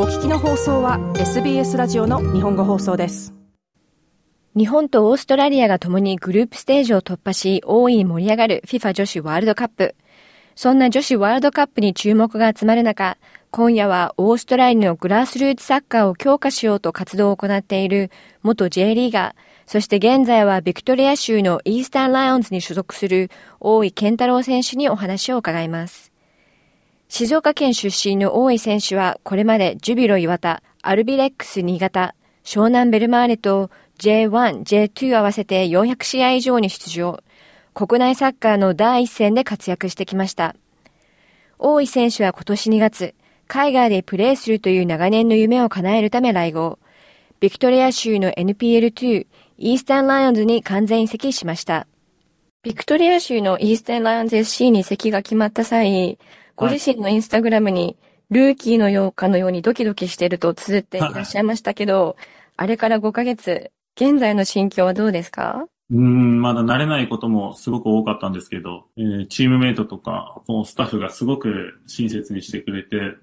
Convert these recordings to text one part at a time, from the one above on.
お聞きの放送は SBS ラジオの日本語放送です日本とオーストラリアが共にグループステージを突破し大いに盛り上がる FIFA 女子ワールドカップそんな女子ワールドカップに注目が集まる中今夜はオーストラリアのグラスルーツサッカーを強化しようと活動を行っている元 J リーガー、そして現在はビクトリア州のイースタンライオンズに所属する大井健太郎選手にお話を伺います。静岡県出身の大井選手はこれまでジュビロ磐田、アルビレックス新潟、湘南ベルマーレと J1、J2 合わせて400試合以上に出場。国内サッカーの第一線で活躍してきました。大井選手は今年2月、海外でプレーするという長年の夢を叶えるため来合。ビクトリア州の NPL2 イースタンライオンズに完全移籍しました。ビクトリア州のイースタンライオンズ SC に移籍が決まった際、ご自身のインスタグラムに、ルーキーのようかのようにドキドキしてると綴っていらっしゃいましたけど、あれから5ヶ月、現在の心境はどうですか？うん、まだ慣れないこともすごく多かったんですけど、えー、チームメイトとか、スタッフがすごく親切にしてくれて、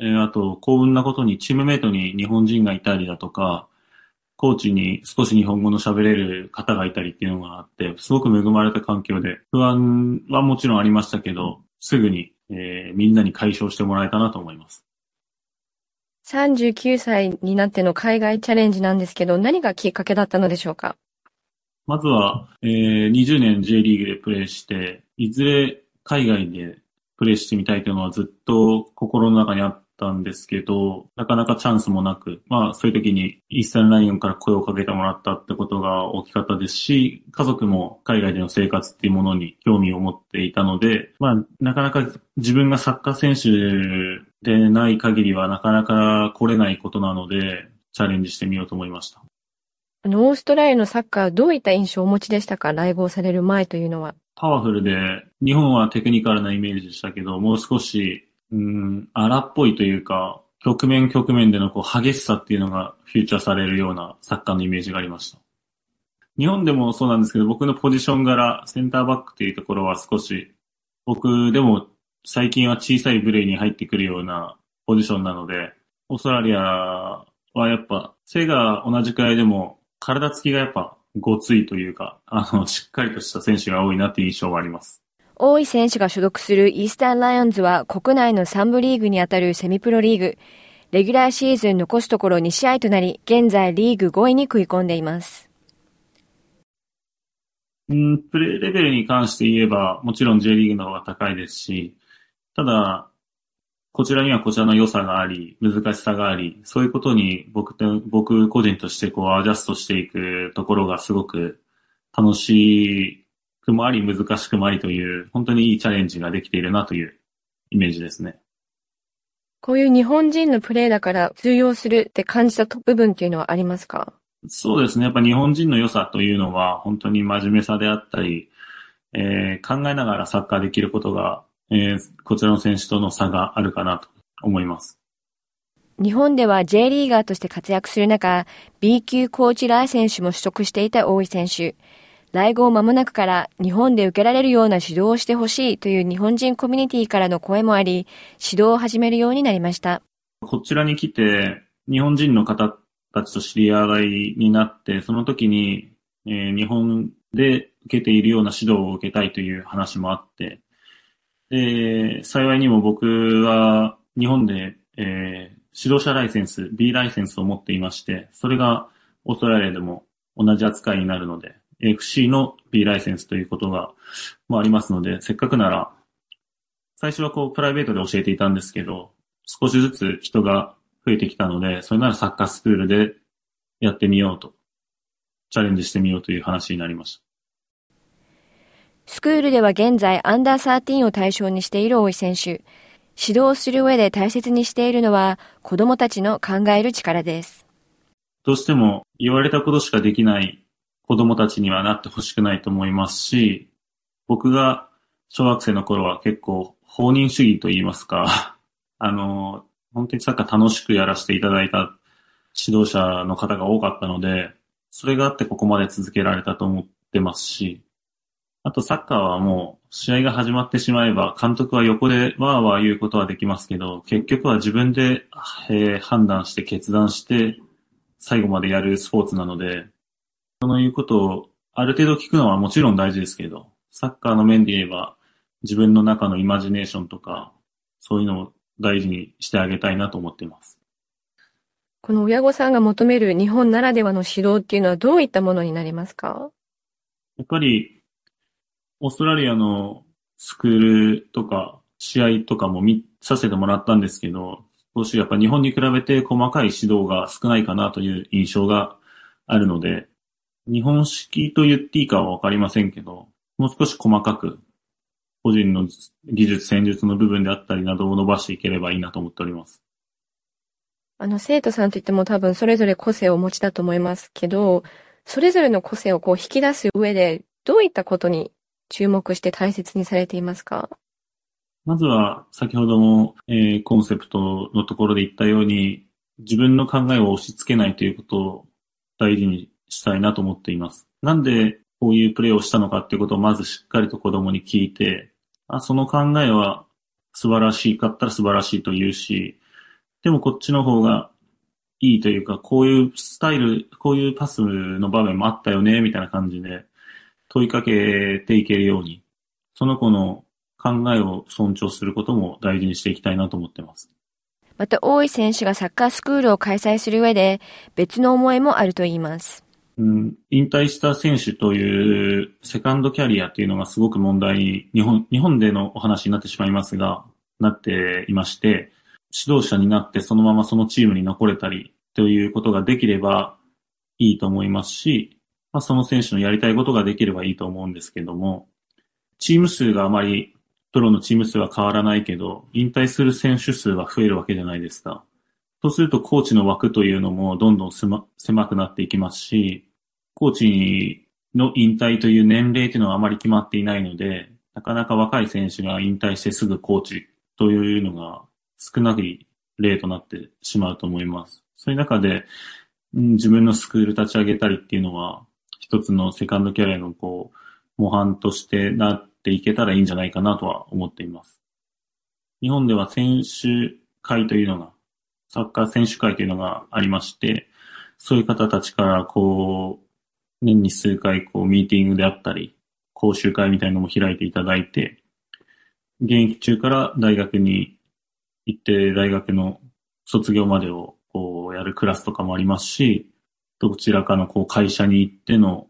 えー、あと、幸運なことにチームメイトに日本人がいたりだとか、コーチに少し日本語の喋れる方がいたりっていうのがあって、すごく恵まれた環境で、不安はもちろんありましたけど、すぐに、えー、みんなに解消してもらえたなと思います。39歳になっての海外チャレンジなんですけど、何がきっかけだったのでしょうか？まずは、えー、20年 J リーグでプレーして、いずれ海外でプレイしてみたいというのはずっと心の中にあったんですけど、なかなかチャンスもなく、まあそういう時にイースタンライオンから声をかけてもらったってことが大きかったですし、家族も海外での生活っていうものに興味を持っていたので、まあなかなか自分がサッカー選手でない限りはなかなか来れないことなので、チャレンジしてみようと思いました。あの、オーストラリアのサッカーどういった印象をお持ちでしたか？来合される前というのは。パワフルで、日本はテクニカルなイメージでしたけど、もう少し、うん、荒っぽいというか、局面局面でのこう激しさっていうのがフューチャーされるようなサッカーのイメージがありました。日本でもそうなんですけど、僕のポジション柄、センターバックっていうところは少し、僕でも最近は小さいブレイに入ってくるようなポジションなので、オーストラリアはやっぱ背が同じくらいでも体つきがやっぱごついというか、あの、しっかりとした選手が多いなっていう印象があります。大井選手が所属するイースタンライオンズは国内の3部リーグにあたるセミプロリーグ。レギュラーシーズン残すところ2試合となり、現在リーグ5位に食い込んでいます。うん、プレーレベルに関して言えば、もちろん J リーグの方が高いですし、ただ、こちらにはこちらの良さがあり、難しさがあり、そういうことに僕と、僕個人としてこうアジャストしていくところがすごく楽しいくもあり、難しくもありという、本当にいいチャレンジができているなというイメージですね。こういう日本人のプレーだから通用するって感じた部分っていうのはありますか？そうですね。やっぱ日本人の良さというのは、本当に真面目さであったり、えー、考えながらサッカーできることがえー、こちらの選手との差があるかなと思います。日本では J リーガーとして活躍する中、B 級コーチライセンスも取得していた大井選手。来合間もなくから日本で受けられるような指導をしてほしいという日本人コミュニティからの声もあり、指導を始めるようになりました。こちらに来て、日本人の方たちと知り合いになって、その時に、えー、日本で受けているような指導を受けたいという話もあって、で、幸いにも僕は日本で、えー、指導者ライセンス、B ライセンスを持っていまして、それがオーストラリアでも同じ扱いになるので、FC の B ライセンスということが、もありますので、せっかくなら、最初はこうプライベートで教えていたんですけど、少しずつ人が増えてきたので、それならサッカースクールでやってみようと、チャレンジしてみようという話になりました。スクールでは現在アンダー13を対象にしている大井選手。指導する上で大切にしているのは子供たちの考える力です。どうしても言われたことしかできない子供たちにはなってほしくないと思いますし、僕が小学生の頃は結構放任主義と言いますか、あの、本当にサッカー楽しくやらせていただいた指導者の方が多かったので、それがあってここまで続けられたと思ってますし、あとサッカーはもう試合が始まってしまえば、監督は横でわーわー言うことはできますけど、結局は自分で、えー、判断して決断して、最後までやるスポーツなので、そのいうことをある程度聞くのはもちろん大事ですけど、サッカーの面で言えば、自分の中のイマジネーションとか、そういうのを大事にしてあげたいなと思っています。この親御さんが求める日本ならではの指導っていうのはどういったものになりますか？やっぱりオーストラリアのスクールとか試合とかも見させてもらったんですけど、少しやっぱ日本に比べて細かい指導が少ないかなという印象があるので、日本式と言っていいかはわかりませんけど、もう少し細かく個人の技術、戦術の部分であったりなどを伸ばしていければいいなと思っております。あの、生徒さんといっても多分それぞれ個性をお持ちだと思いますけど、それぞれの個性をこう引き出す上で、どういったことに注目して大切にされていますか？まずは、先ほども、えー、コンセプトのところで言ったように、自分の考えを押し付けないということを大事にしたいなと思っています。なんでこういうプレーをしたのかっていうことをまずしっかりと子供に聞いて、あその考えは素晴らしいかったら素晴らしいと言うし、でもこっちの方がいいというか、こういうスタイル、こういうパスの場面もあったよね、みたいな感じで問いかけていけるように、その子の考えを尊重することも大事にしていきたいなと思ってます。また、大井選手がサッカースクールを開催する上で、別の思いもあると言います。引退した選手というセカンドキャリアっていうのがすごく問題に、日本、日本でのお話になってしまいますが、なっていまして、指導者になってそのままそのチームに残れたりということができればいいと思いますし、まあ、その選手のやりたいことができればいいと思うんですけども、チーム数があまり、プロのチーム数は変わらないけど、引退する選手数は増えるわけじゃないですか。そうするとコーチの枠というのもどんどん狭くなっていきますし、コーチの引退という年齢というのはあまり決まっていないので、なかなか若い選手が引退してすぐコーチというのが少ない例となってしまうと思います。そういう中で、うん、自分のスクール立ち上げたりっていうのは、一つのセカンドキャリアのこう、模範としてなっていけたらいいんじゃないかなとは思っています。日本では選手会というのが、サッカー選手会というのがありまして、そういう方たちからこう、年に数回こうミーティングであったり、講習会みたいなのも開いていただいて、現役中から大学に行って大学の卒業までをこうやるクラスとかもありますし、どちらかのこう会社に行っての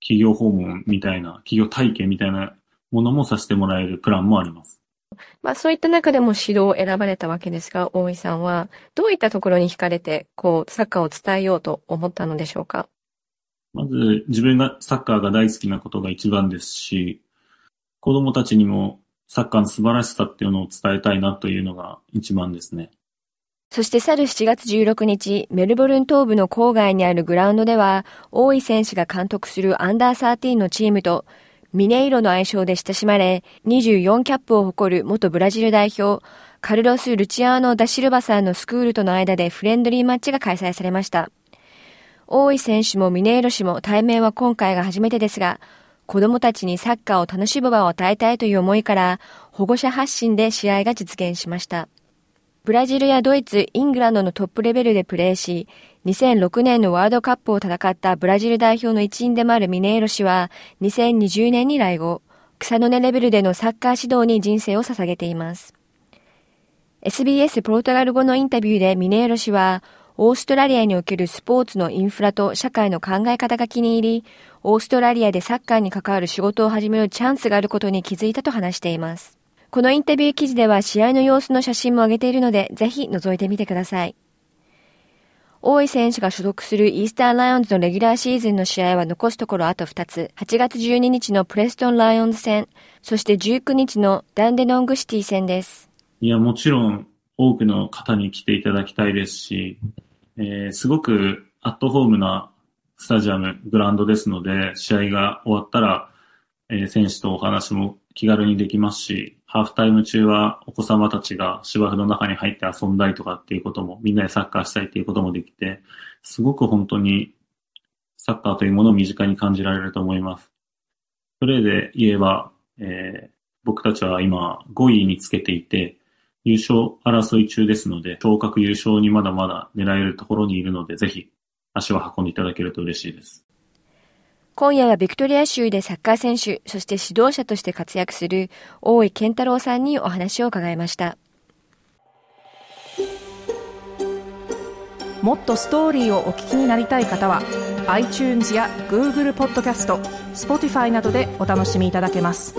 企業訪問みたいな、企業体験みたいなものもさせてもらえるプランもあります。まあそういった中でも指導を選ばれたわけですが、大井さんはどういったところに惹かれて、こう、サッカーを伝えようと思ったのでしょうか？まず自分がサッカーが大好きなことが一番ですし、子供たちにもサッカーの素晴らしさっていうのを伝えたいなというのが一番ですね。そして去る7月16日、メルボルン東部の郊外にあるグラウンドでは、大井選手が監督するアンダー13のチームと、ミネイロの愛称で親しまれ、24キャップを誇る元ブラジル代表、カルロス・ルチアーノ・ダシルバさんのスクールとの間でフレンドリーマッチが開催されました。大井選手もミネイロ氏も対面は今回が初めてですが、子供たちにサッカーを楽しむ場を与えたいという思いから、保護者発信で試合が実現しました。ブラジルやドイツ、イングランドのトップレベルでプレーし、2006年のワールドカップを戦ったブラジル代表の一員でもあるミネーロ氏は、2020年に来後、草の根レベルでのサッカー指導に人生を捧げています。SBS ポルトガル語のインタビューでミネーロ氏は、オーストラリアにおけるスポーツのインフラと社会の考え方が気に入り、オーストラリアでサッカーに関わる仕事を始めるチャンスがあることに気づいたと話しています。このインタビュー記事では試合の様子の写真も上げているので、ぜひ覗いてみてください。大井選手が所属するイースターライオンズのレギュラーシーズンの試合は残すところあと2つ。8月12日のプレストンライオンズ戦、そして19日のダンデノングシティ戦です。いや、もちろん多くの方に来ていただきたいですし、えー、すごくアットホームなスタジアム、グラウンドですので、試合が終わったら、えー、選手とお話も気軽にできますし、ハーフタイム中はお子様たちが芝生の中に入って遊んだりとかっていうことも、みんなでサッカーしたりっていうこともできて、すごく本当にサッカーというものを身近に感じられると思います。プレーで言えば、えー、僕たちは今5位につけていて、優勝争い中ですので、昇格優勝にまだまだ狙えるところにいるので、ぜひ足を運んでいただけると嬉しいです。今夜はビクトリア州でサッカー選手、そして指導者として活躍する大井健太郎さんにお話を伺いました。もっとストーリーをお聞きになりたい方は iTunes や Google ポッドキャスト Spotify などでお楽しみいただけます。